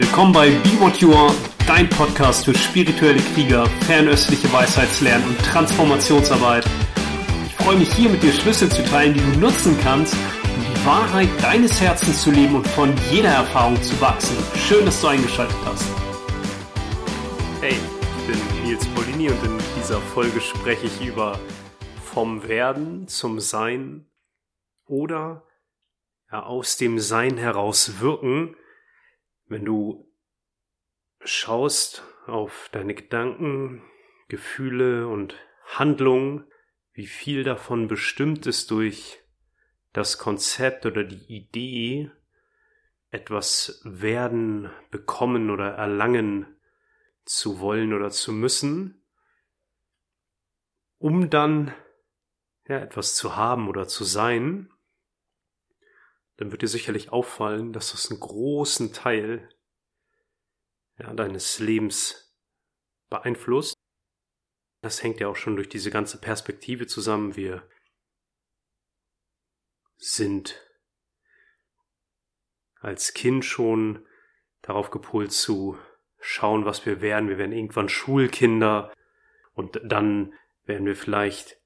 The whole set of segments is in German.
Willkommen bei Be What You Are, dein Podcast für spirituelle Krieger, fernöstliche Weisheitslernen und Transformationsarbeit. Ich freue mich hier mit dir Schlüssel zu teilen, die du nutzen kannst, um die Wahrheit deines Herzens zu leben und von jeder Erfahrung zu wachsen. Schön, dass du eingeschaltet hast. Hey, ich bin Nils Polini und in dieser Folge spreche ich über vom Werden zum Sein oder ja, aus dem Sein heraus wirken wenn du schaust auf deine Gedanken, Gefühle und Handlungen, wie viel davon bestimmt ist durch das Konzept oder die Idee, etwas werden, bekommen oder erlangen zu wollen oder zu müssen, um dann ja, etwas zu haben oder zu sein, dann wird dir sicherlich auffallen, dass das einen großen Teil ja, deines Lebens beeinflusst. Das hängt ja auch schon durch diese ganze Perspektive zusammen. Wir sind als Kind schon darauf gepolt zu schauen, was wir werden. Wir werden irgendwann Schulkinder und dann werden wir vielleicht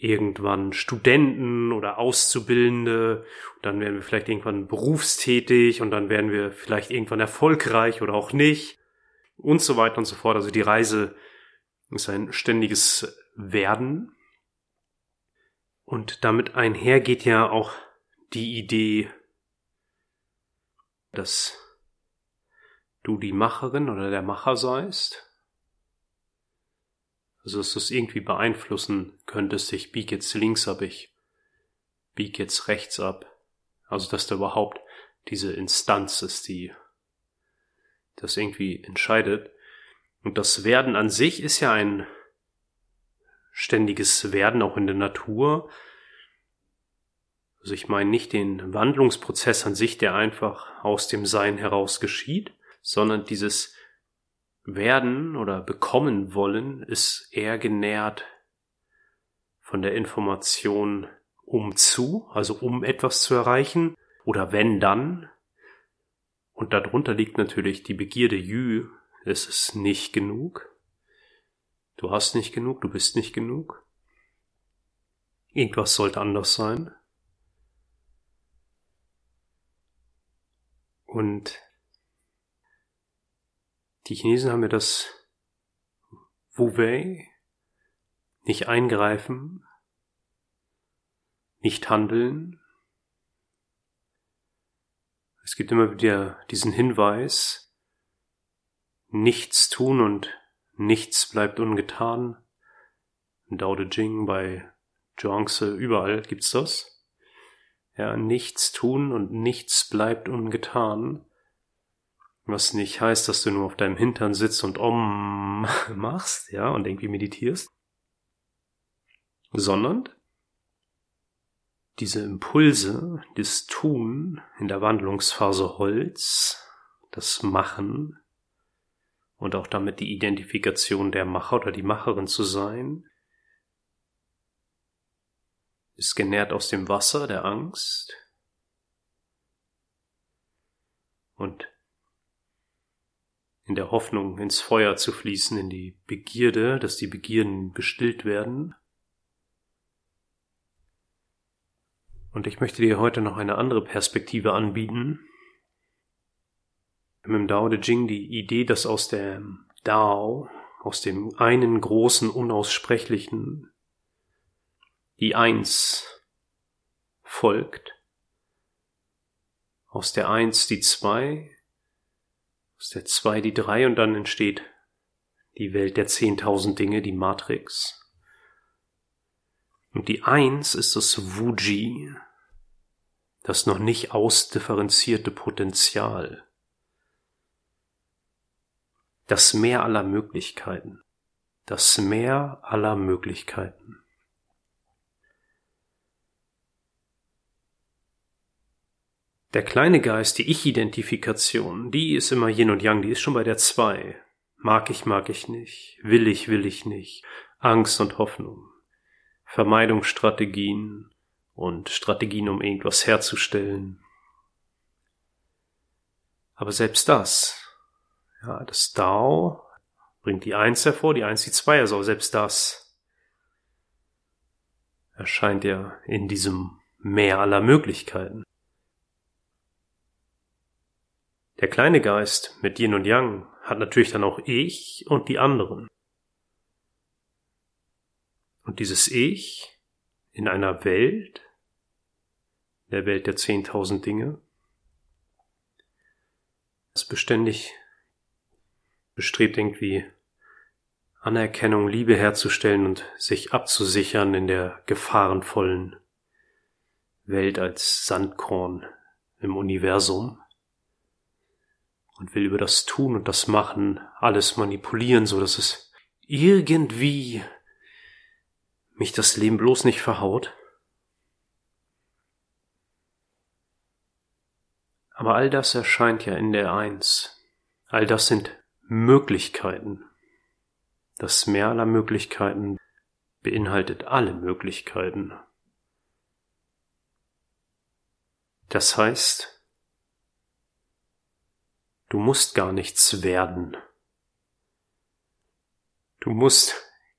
irgendwann Studenten oder Auszubildende, dann werden wir vielleicht irgendwann berufstätig und dann werden wir vielleicht irgendwann erfolgreich oder auch nicht. Und so weiter und so fort. Also die Reise ist ein ständiges Werden. Und damit einher geht ja auch die Idee, dass du die Macherin oder der Macher seist also, dass du es irgendwie beeinflussen könntest, ich biege jetzt links ab, ich biege jetzt rechts ab. Also, dass da überhaupt diese Instanz ist, die das irgendwie entscheidet. Und das Werden an sich ist ja ein ständiges Werden auch in der Natur. Also ich meine nicht den Wandlungsprozess an sich, der einfach aus dem Sein heraus geschieht, sondern dieses werden oder bekommen wollen ist eher genährt von der Information um zu, also um etwas zu erreichen, oder wenn dann. Und darunter liegt natürlich die Begierde Jü, es ist nicht genug. Du hast nicht genug, du bist nicht genug. Irgendwas sollte anders sein. Und die Chinesen haben ja das Wu Wei, nicht eingreifen, nicht handeln. Es gibt immer wieder diesen Hinweis, nichts tun und nichts bleibt ungetan. In Dao De Jing, bei Zhuangzi, überall gibt's das. Ja, nichts tun und nichts bleibt ungetan. Was nicht heißt, dass du nur auf deinem Hintern sitzt und Om machst, ja, und irgendwie meditierst. Sondern diese Impulse, das Tun in der Wandlungsphase Holz, das Machen und auch damit die Identifikation der Macher oder die Macherin zu sein, ist genährt aus dem Wasser der Angst und in der Hoffnung ins Feuer zu fließen, in die Begierde, dass die Begierden gestillt werden. Und ich möchte dir heute noch eine andere Perspektive anbieten. Im Dao De Jing die Idee, dass aus dem Dao, aus dem einen großen Unaussprechlichen, die Eins folgt, aus der Eins die Zwei, aus der 2 die 3 und dann entsteht die Welt der 10.000 Dinge, die Matrix. Und die 1 ist das Wuji, das noch nicht ausdifferenzierte Potenzial, das Meer aller Möglichkeiten, das Meer aller Möglichkeiten. Der kleine Geist, die Ich-Identifikation, die ist immer Yin und Yang, die ist schon bei der zwei. Mag ich, mag ich nicht. Will ich, will ich nicht. Angst und Hoffnung. Vermeidungsstrategien und Strategien, um irgendwas herzustellen. Aber selbst das Ja, das Dao bringt die Eins hervor, die Eins die Zwei, also selbst das erscheint ja in diesem Meer aller Möglichkeiten. Der kleine Geist mit Yin und Yang hat natürlich dann auch Ich und die anderen. Und dieses Ich in einer Welt, der Welt der zehntausend Dinge, ist beständig bestrebt irgendwie Anerkennung, Liebe herzustellen und sich abzusichern in der gefahrenvollen Welt als Sandkorn im Universum und will über das Tun und das Machen alles manipulieren, so dass es irgendwie mich das Leben bloß nicht verhaut. Aber all das erscheint ja in der Eins. All das sind Möglichkeiten. Das Meer aller Möglichkeiten beinhaltet alle Möglichkeiten. Das heißt, du musst gar nichts werden. Du musst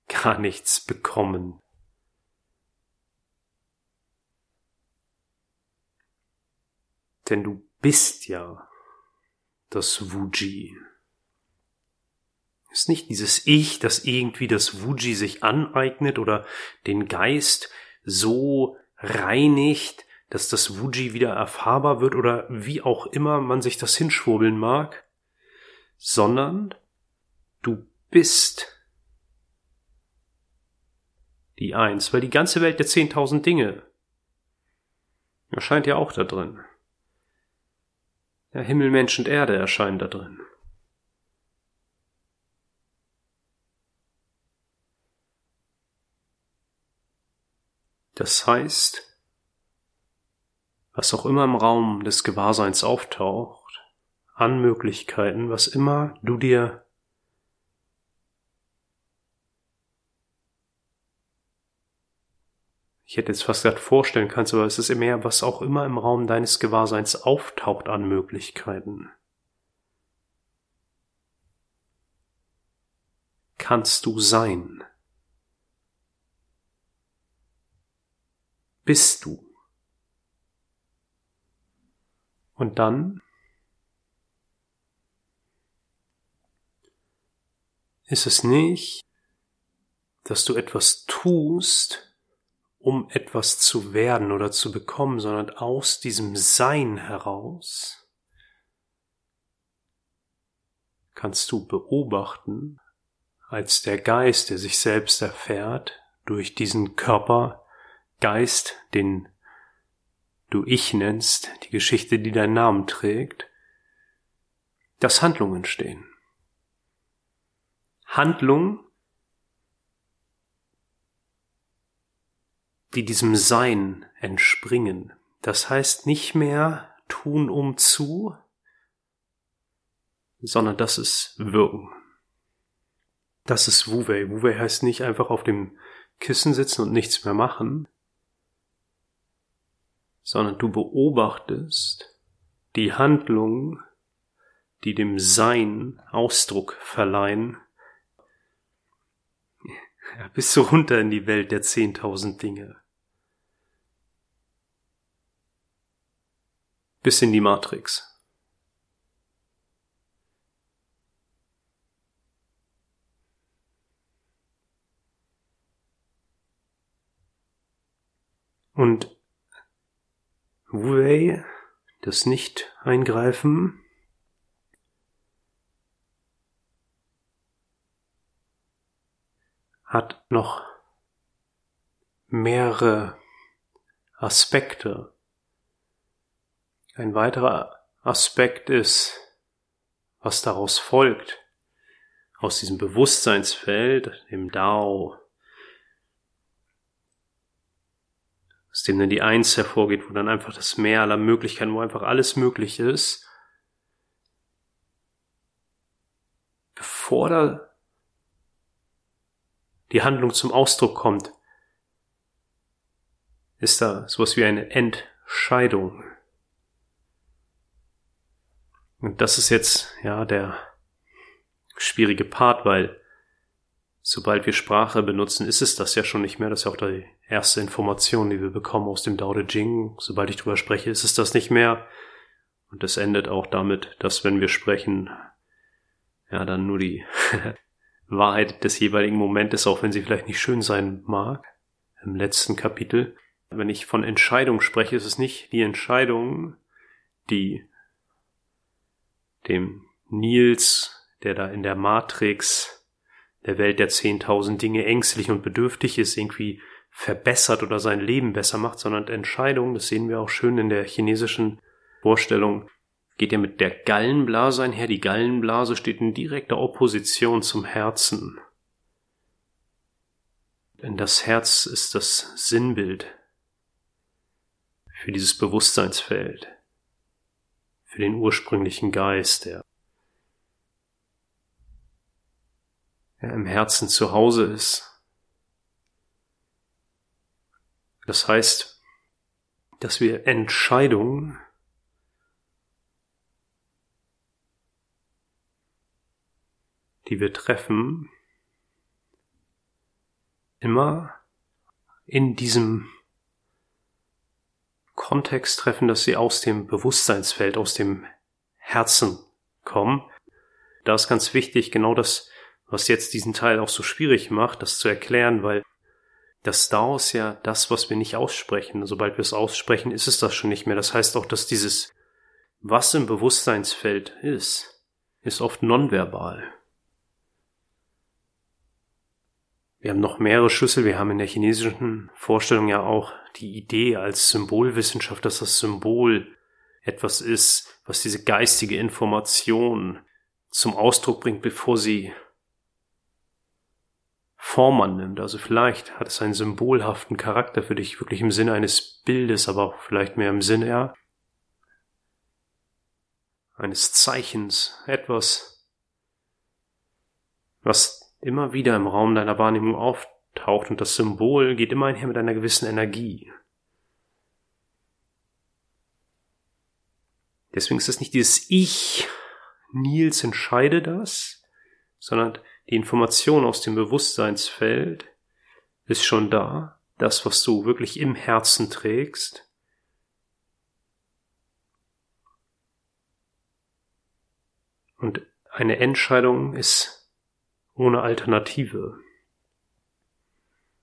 gar nichts bekommen. Denn du bist ja das Wuji. Ist nicht dieses Ich, das irgendwie das Wuji sich aneignet oder den Geist so reinigt, dass das Wuji wieder erfahrbar wird oder wie auch immer man sich das hinschwurbeln mag, sondern du bist die Eins, weil die ganze Welt der zehntausend Dinge erscheint ja auch da drin. Ja, Himmel, Mensch und Erde erscheinen da drin. Das heißt, was auch immer im Raum des Gewahrseins auftaucht, an Möglichkeiten, was immer du dir ich hätte jetzt fast gesagt vorstellen kannst, aber es ist mehr, was auch immer im Raum deines Gewahrseins auftaucht an Möglichkeiten. Kannst du sein. bist du. Und dann? Ist es nicht, dass du etwas tust, um etwas zu werden oder zu bekommen, sondern aus diesem Sein heraus kannst du beobachten, als der Geist, der sich selbst erfährt, durch diesen Körper Geist, den du Ich nennst, die Geschichte, die deinen Namen trägt, dass Handlungen stehen. Handlungen, die diesem Sein entspringen. Das heißt nicht mehr tun um zu, sondern das ist wirken. Das ist Wu-Wei. Wu-Wei heißt nicht einfach auf dem Kissen sitzen und nichts mehr machen, sondern du beobachtest die Handlungen, die dem Sein Ausdruck verleihen, ja, bis so runter in die Welt der zehntausend Dinge. Bis in die Matrix. Und Wu-Wei, das Nicht-Eingreifen, hat noch mehrere Aspekte. Ein weiterer Aspekt ist, was daraus folgt, aus diesem Bewusstseinsfeld, dem Dao, aus dem dann die Eins hervorgeht, wo dann einfach das Meer aller Möglichkeiten, wo einfach alles möglich ist, bevor da die Handlung zum Ausdruck kommt, ist da sowas wie eine Entscheidung. Und das ist jetzt, ja, der schwierige Part, weil sobald wir Sprache benutzen, ist es das ja schon nicht mehr. Das ist ja auch die erste Information, die wir bekommen aus dem Dao De Jing. Sobald ich drüber spreche, ist es das nicht mehr. Und es endet auch damit, dass wenn wir sprechen, ja, dann nur die Wahrheit des jeweiligen Momentes, auch wenn sie vielleicht nicht schön sein mag, im letzten Kapitel. Wenn ich von Entscheidung spreche, ist es nicht die Entscheidung, die dem Nils, der da in der Matrix der Welt der zehntausend Dinge ängstlich und bedürftig ist, irgendwie verbessert oder sein Leben besser macht, sondern Entscheidung, das sehen wir auch schön in der chinesischen Vorstellung, geht ja mit der Gallenblase einher. Die Gallenblase steht in direkter Opposition zum Herzen. Denn das Herz ist das Sinnbild für dieses Bewusstseinsfeld, für den ursprünglichen Geist, der im Herzen zu Hause ist. Das heißt, dass wir Entscheidungen die wir treffen, immer in diesem Kontext treffen, dass sie aus dem Bewusstseinsfeld, aus dem Herzen kommen. Da ist ganz wichtig, genau das, was jetzt diesen Teil auch so schwierig macht, das zu erklären, weil das Dao ist ja das, was wir nicht aussprechen. Sobald wir es aussprechen, ist es das schon nicht mehr. Das heißt auch, dass dieses, was im Bewusstseinsfeld ist, ist oft nonverbal. Wir haben noch mehrere Schlüssel. Wir haben in der chinesischen Vorstellung ja auch die Idee als Symbolwissenschaft, dass das Symbol etwas ist, was diese geistige Information zum Ausdruck bringt, bevor sie Form annimmt. Also vielleicht hat es einen symbolhaften Charakter für dich, wirklich im Sinne eines Bildes, aber vielleicht mehr im Sinne ja, eines Zeichens, etwas, was immer wieder im Raum deiner Wahrnehmung auftaucht und das Symbol geht immer einher mit einer gewissen Energie. Deswegen ist es nicht dieses Ich, Nils entscheide das, sondern die Information aus dem Bewusstseinsfeld ist schon da, das, was du wirklich im Herzen trägst. Und eine Entscheidung ist ohne Alternative.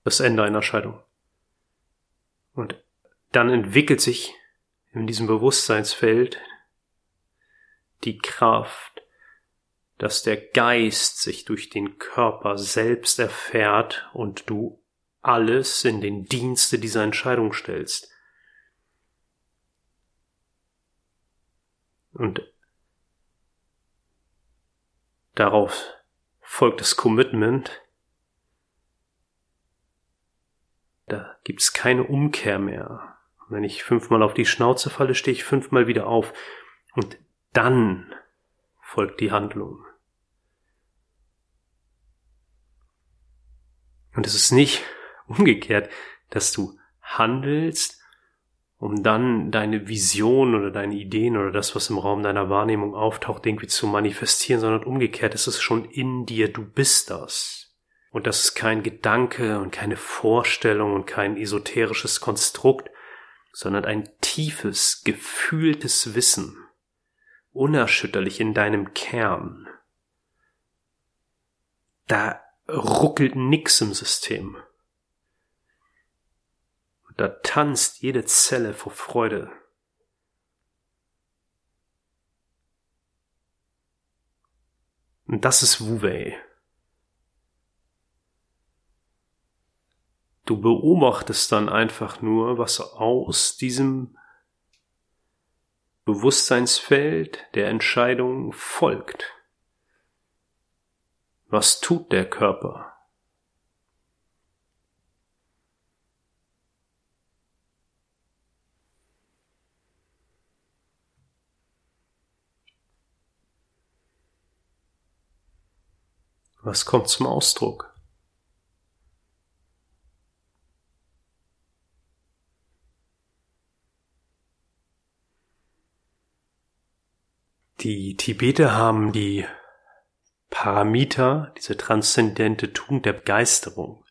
Das Ende einer Scheidung. Und dann entwickelt sich in diesem Bewusstseinsfeld die Kraft, dass der Geist sich durch den Körper selbst erfährt und du alles in den Dienste dieser Entscheidung stellst. Und darauf folgt das Commitment. Da gibt's keine Umkehr mehr. Wenn ich fünfmal auf die Schnauze falle, stehe ich fünfmal wieder auf. Und dann folgt die Handlung. Und es ist nicht umgekehrt, dass du handelst um dann deine Vision oder deine Ideen oder das, was im Raum deiner Wahrnehmung auftaucht, irgendwie zu manifestieren, sondern umgekehrt ist es schon in dir, du bist das. Und das ist kein Gedanke und keine Vorstellung und kein esoterisches Konstrukt, sondern ein tiefes, gefühltes Wissen, unerschütterlich in deinem Kern. Da ruckelt nix im System. Da tanzt jede Zelle vor Freude. Und das ist Wu Wei. Du beobachtest dann einfach nur, was aus diesem Bewusstseinsfeld der Entscheidung folgt. Was tut der Körper? Was kommt zum Ausdruck? Die Tibeter haben die Paramita, diese transzendente Tugend der Begeisterung.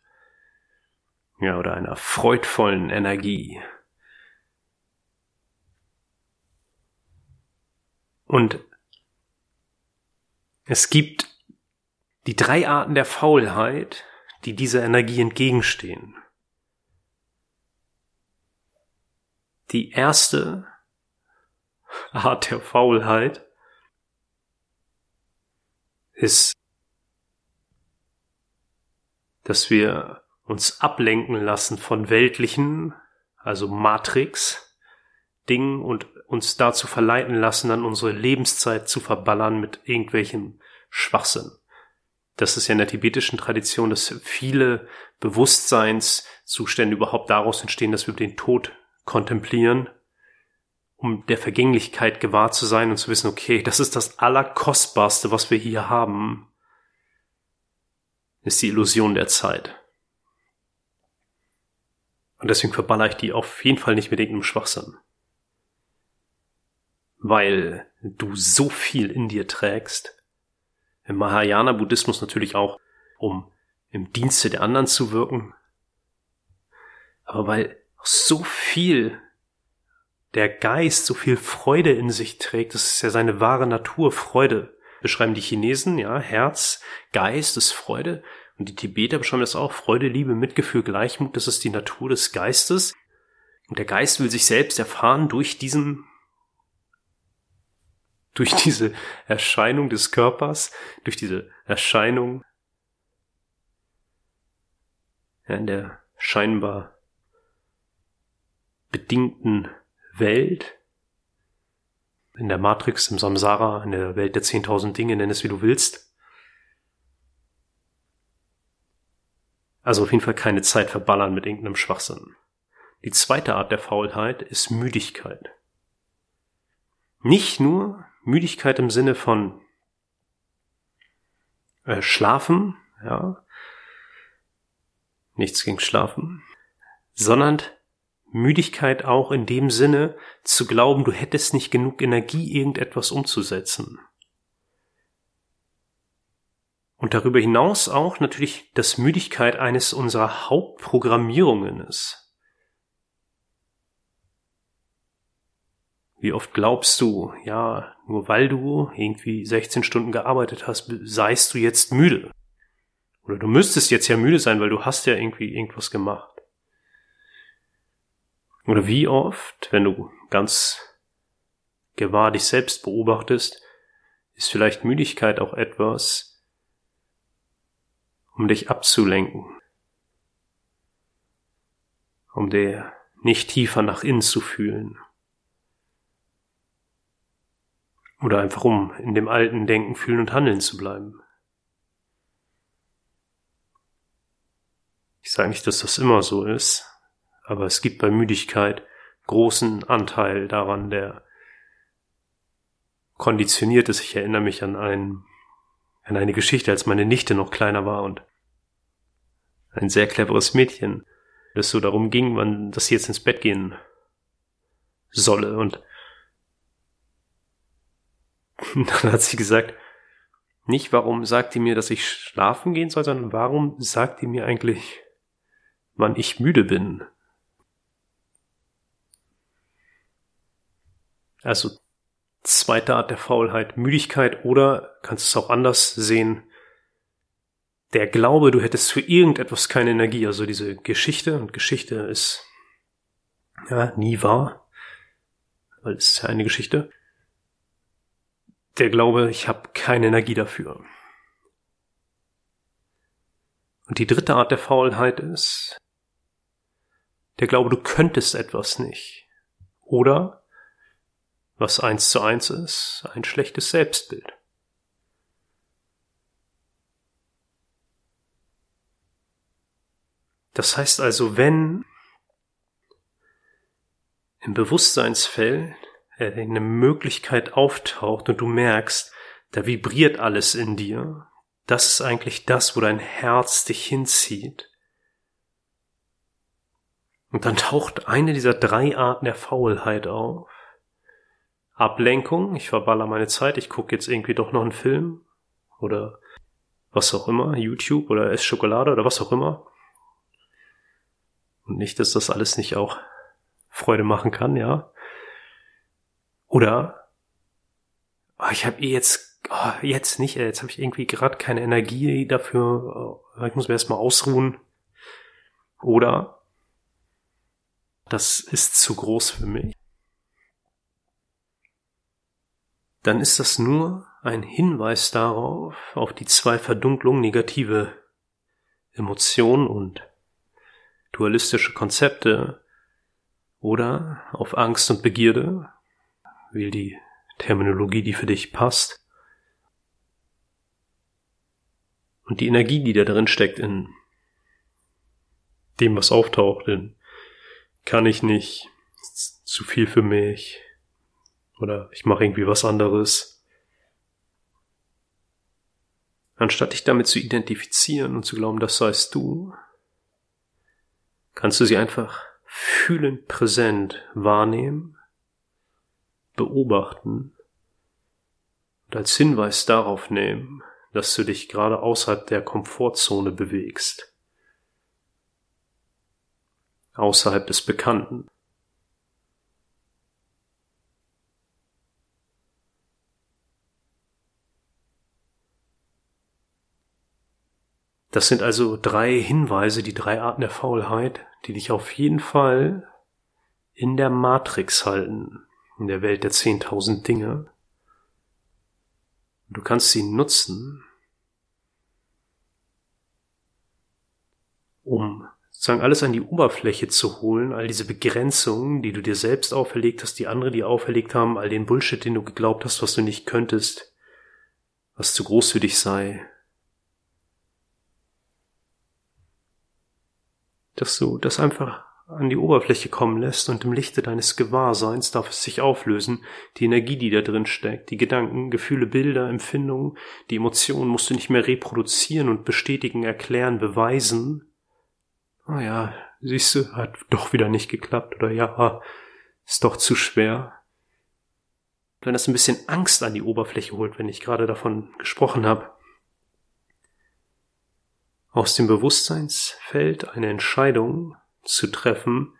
Ja, oder einer freudvollen Energie. Und es gibt die drei Arten der Faulheit, die dieser Energie entgegenstehen. Die erste Art der Faulheit ist, dass wir uns ablenken lassen von weltlichen, also Matrix, Dingen und uns dazu verleiten lassen, dann unsere Lebenszeit zu verballern mit irgendwelchem Schwachsinn. Das ist ja in der tibetischen Tradition, dass viele Bewusstseinszustände überhaupt daraus entstehen, dass wir den Tod kontemplieren, um der Vergänglichkeit gewahr zu sein und zu wissen, okay, das ist das Allerkostbarste, was wir hier haben, ist die Illusion der Zeit. Und deswegen verballer ich die auf jeden Fall nicht mit irgendeinem Schwachsinn weil du so viel in dir trägst. Im Mahayana-Buddhismus natürlich auch, um im Dienste der anderen zu wirken, aber weil so viel der Geist so viel Freude in sich trägt, das ist ja seine wahre Natur, Freude. Beschreiben die Chinesen, ja, Herz, Geist ist Freude. Und die Tibeter beschreiben das auch, Freude, Liebe, Mitgefühl, Gleichmut, das ist die Natur des Geistes. Und der Geist will sich selbst erfahren durch diesen durch diese Erscheinung des Körpers, durch diese Erscheinung ja, in der scheinbar bedingten Welt, in der Matrix, im Samsara, in der Welt der 10.000 Dinge, nenn es wie du willst. Also auf jeden Fall keine Zeit verballern mit irgendeinem Schwachsinn. Die zweite Art der Faulheit ist Müdigkeit. Nicht nur Müdigkeit im Sinne von äh, Schlafen, ja, nichts gegen Schlafen, sondern Müdigkeit auch in dem Sinne zu glauben, du hättest nicht genug Energie, irgendetwas umzusetzen. Und darüber hinaus auch natürlich, dass Müdigkeit eines unserer Hauptprogrammierungen ist. Wie oft glaubst du, ja, nur weil du irgendwie 16 Stunden gearbeitet hast, seist du jetzt müde? Oder du müsstest jetzt ja müde sein, weil du hast ja irgendwie irgendwas gemacht. Oder wie oft, wenn du ganz gewahr dich selbst beobachtest, ist vielleicht Müdigkeit auch etwas, um dich abzulenken, um dir nicht tiefer nach innen zu fühlen. Oder einfach um in dem alten Denken, Fühlen und Handeln zu bleiben. Ich sage nicht, dass das immer so ist, aber es gibt bei Müdigkeit großen Anteil daran, der konditioniert ist. Ich erinnere mich an, ein, an eine Geschichte, als meine Nichte noch kleiner war und ein sehr cleveres Mädchen, das so darum ging, wann, dass sie jetzt ins Bett gehen solle und dann hat sie gesagt, nicht warum sagt die mir, dass ich schlafen gehen soll, sondern warum sagt die mir eigentlich, wann ich müde bin. Also zweite Art der Faulheit, Müdigkeit oder kannst es auch anders sehen, der Glaube, du hättest für irgendetwas keine Energie, also diese Geschichte, und Geschichte ist ja nie wahr, weil es ist ja eine Geschichte der Glaube, ich habe keine Energie dafür. Und die dritte Art der Faulheit ist der Glaube, du könntest etwas nicht. Oder, was eins zu eins ist, ein schlechtes Selbstbild. Das heißt also, wenn im Bewusstseinsfeld eine Möglichkeit auftaucht und du merkst, da vibriert alles in dir, das ist eigentlich das, wo dein Herz dich hinzieht. Und dann taucht eine dieser drei Arten der Faulheit auf. Ablenkung, ich verballer meine Zeit, ich gucke jetzt irgendwie doch noch einen Film oder was auch immer, YouTube oder ess Schokolade oder was auch immer. Und nicht, dass das alles nicht auch Freude machen kann, ja. Oder oh, ich habe eh jetzt, oh, jetzt nicht, jetzt habe ich irgendwie gerade keine Energie dafür, oh, ich muss mir erstmal ausruhen. Oder das ist zu groß für mich. Dann ist das nur ein Hinweis darauf, auf die zwei Verdunklungen negative Emotionen und dualistische Konzepte oder auf Angst und Begierde, wähl die Terminologie, die für dich passt. Und die Energie, die da drin steckt in dem, was auftaucht, in kann ich nicht, zu viel für mich oder ich mache irgendwie was anderes. Anstatt dich damit zu identifizieren und zu glauben, das seist du, kannst du sie einfach fühlend präsent wahrnehmen beobachten und als Hinweis darauf nehmen, dass du dich gerade außerhalb der Komfortzone bewegst, außerhalb des Bekannten. Das sind also drei Hinweise, die drei Arten der Faulheit, die dich auf jeden Fall in der Matrix halten in der Welt der 10.000 Dinge. Du kannst sie nutzen, um sozusagen alles an die Oberfläche zu holen, all diese Begrenzungen, die du dir selbst auferlegt hast, die andere dir auferlegt haben, all den Bullshit, den du geglaubt hast, was du nicht könntest, was zu groß für dich sei. Dass du das einfach an die Oberfläche kommen lässt und im Lichte deines Gewahrseins darf es sich auflösen, die Energie, die da drin steckt, die Gedanken, Gefühle, Bilder, Empfindungen, die Emotionen musst du nicht mehr reproduzieren und bestätigen, erklären, beweisen. Ah ja, siehst du, hat doch wieder nicht geklappt oder ja, ist doch zu schwer. Wenn das ein bisschen Angst an die Oberfläche holt, wenn ich gerade davon gesprochen habe, aus dem Bewusstseinsfeld eine Entscheidung zu treffen,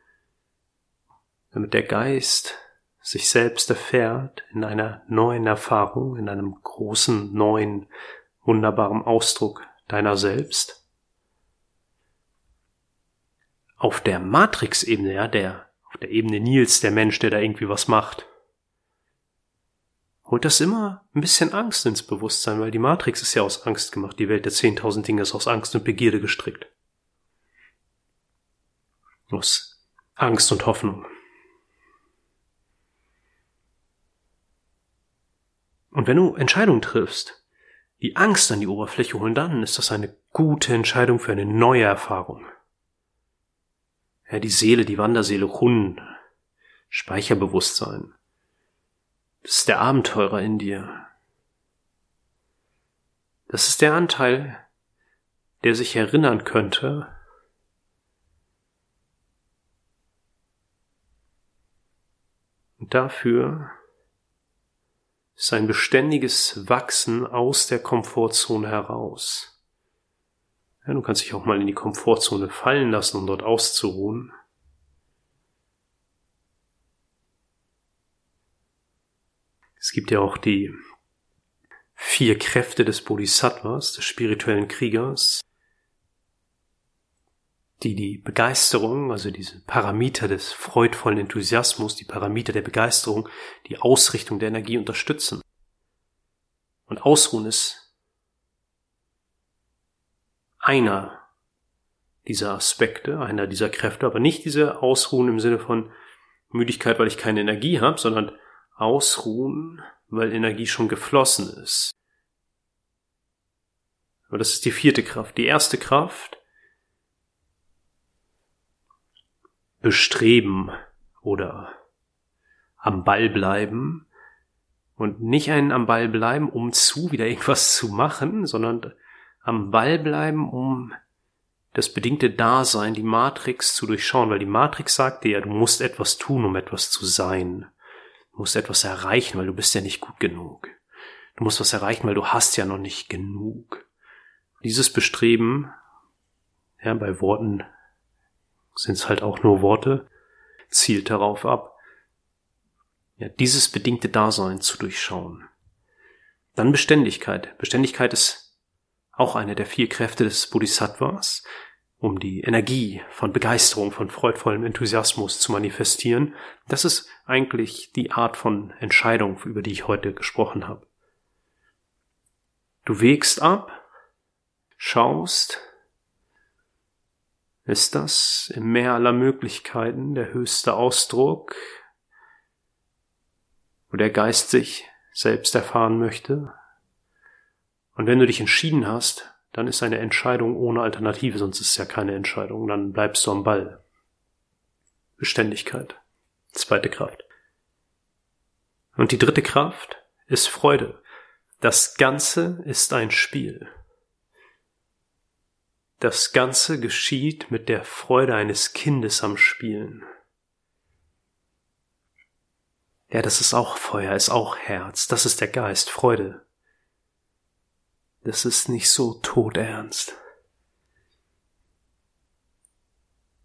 damit der Geist sich selbst erfährt in einer neuen Erfahrung, in einem großen, neuen, wunderbaren Ausdruck deiner selbst. Auf der Matrix-Ebene, ja, der, auf der Ebene Nils, der Mensch, der da irgendwie was macht, holt das immer ein bisschen Angst ins Bewusstsein, weil die Matrix ist ja aus Angst gemacht, die Welt der 10.000 Dinge ist aus Angst und Begierde gestrickt. Aus Angst und Hoffnung. Und wenn du Entscheidungen triffst, die Angst an die Oberfläche holen, dann ist das eine gute Entscheidung für eine neue Erfahrung. Ja, die Seele, die Wanderseele, Hund, Speicherbewusstsein. Das ist der Abenteurer in dir. Das ist der Anteil, der sich erinnern könnte, Und dafür ist ein beständiges Wachsen aus der Komfortzone heraus. Ja, du kannst dich auch mal in die Komfortzone fallen lassen, um dort auszuruhen. Es gibt ja auch die vier Kräfte des Bodhisattvas, des spirituellen Kriegers, die die Begeisterung, also diese Parameter des freudvollen Enthusiasmus, die Parameter der Begeisterung, die Ausrichtung der Energie unterstützen. Und Ausruhen ist einer dieser Aspekte, einer dieser Kräfte, aber nicht diese Ausruhen im Sinne von Müdigkeit, weil ich keine Energie habe, sondern Ausruhen, weil Energie schon geflossen ist. Aber das ist die vierte Kraft. Die erste Kraft bestreben oder am Ball bleiben und nicht ein am Ball bleiben, um zu wieder irgendwas zu machen, sondern am Ball bleiben, um das bedingte Dasein, die Matrix zu durchschauen, weil die Matrix sagt dir ja, du musst etwas tun, um etwas zu sein. Du musst etwas erreichen, weil du bist ja nicht gut genug. Du musst was erreichen, weil du hast ja noch nicht genug. Dieses Bestreben, ja, bei Worten sind es halt auch nur Worte, zielt darauf ab, ja, dieses bedingte Dasein zu durchschauen. Dann Beständigkeit. Beständigkeit ist auch eine der vier Kräfte des Bodhisattvas, um die Energie von Begeisterung, von freudvollem Enthusiasmus zu manifestieren. Das ist eigentlich die Art von Entscheidung, über die ich heute gesprochen habe. Du wägst ab, schaust, ist das im Meer aller Möglichkeiten der höchste Ausdruck, wo der Geist sich selbst erfahren möchte? Und wenn du dich entschieden hast, dann ist eine Entscheidung ohne Alternative, sonst ist es ja keine Entscheidung, dann bleibst du am Ball. Beständigkeit. Zweite Kraft. Und die dritte Kraft ist Freude. Das Ganze ist ein Spiel. Das Ganze geschieht mit der Freude eines Kindes am Spielen. Ja, das ist auch Feuer, ist auch Herz, das ist der Geist, Freude. Das ist nicht so todernst.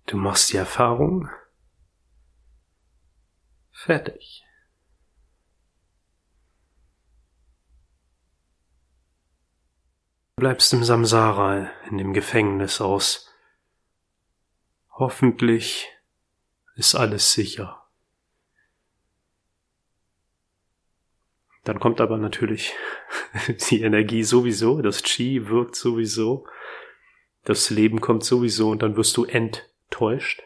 Du machst die Erfahrung. Fertig. Du bleibst im Samsara, in dem Gefängnis aus. Hoffentlich ist alles sicher. Dann kommt aber natürlich die Energie sowieso, das Chi wirkt sowieso, das Leben kommt sowieso und dann wirst du enttäuscht.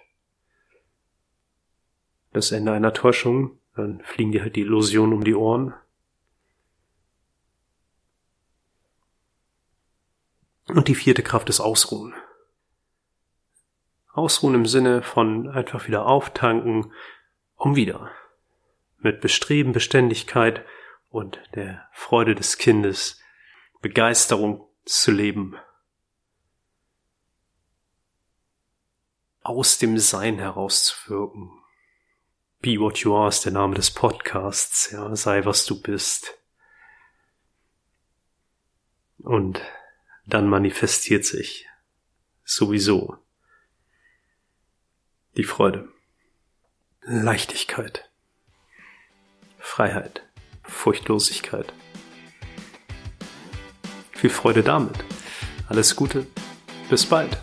Das Ende einer Täuschung, dann fliegen dir halt die Illusionen um die Ohren. Und die vierte Kraft ist Ausruhen. Ausruhen im Sinne von einfach wieder auftanken, um wieder mit Bestreben, Beständigkeit und der Freude des Kindes Begeisterung zu leben. Aus dem Sein herauszuwirken. Be what you are ist der Name des Podcasts, ja, sei was du bist. Und dann manifestiert sich sowieso die Freude, Leichtigkeit, Freiheit, Furchtlosigkeit. Viel Freude damit. Alles Gute. Bis bald.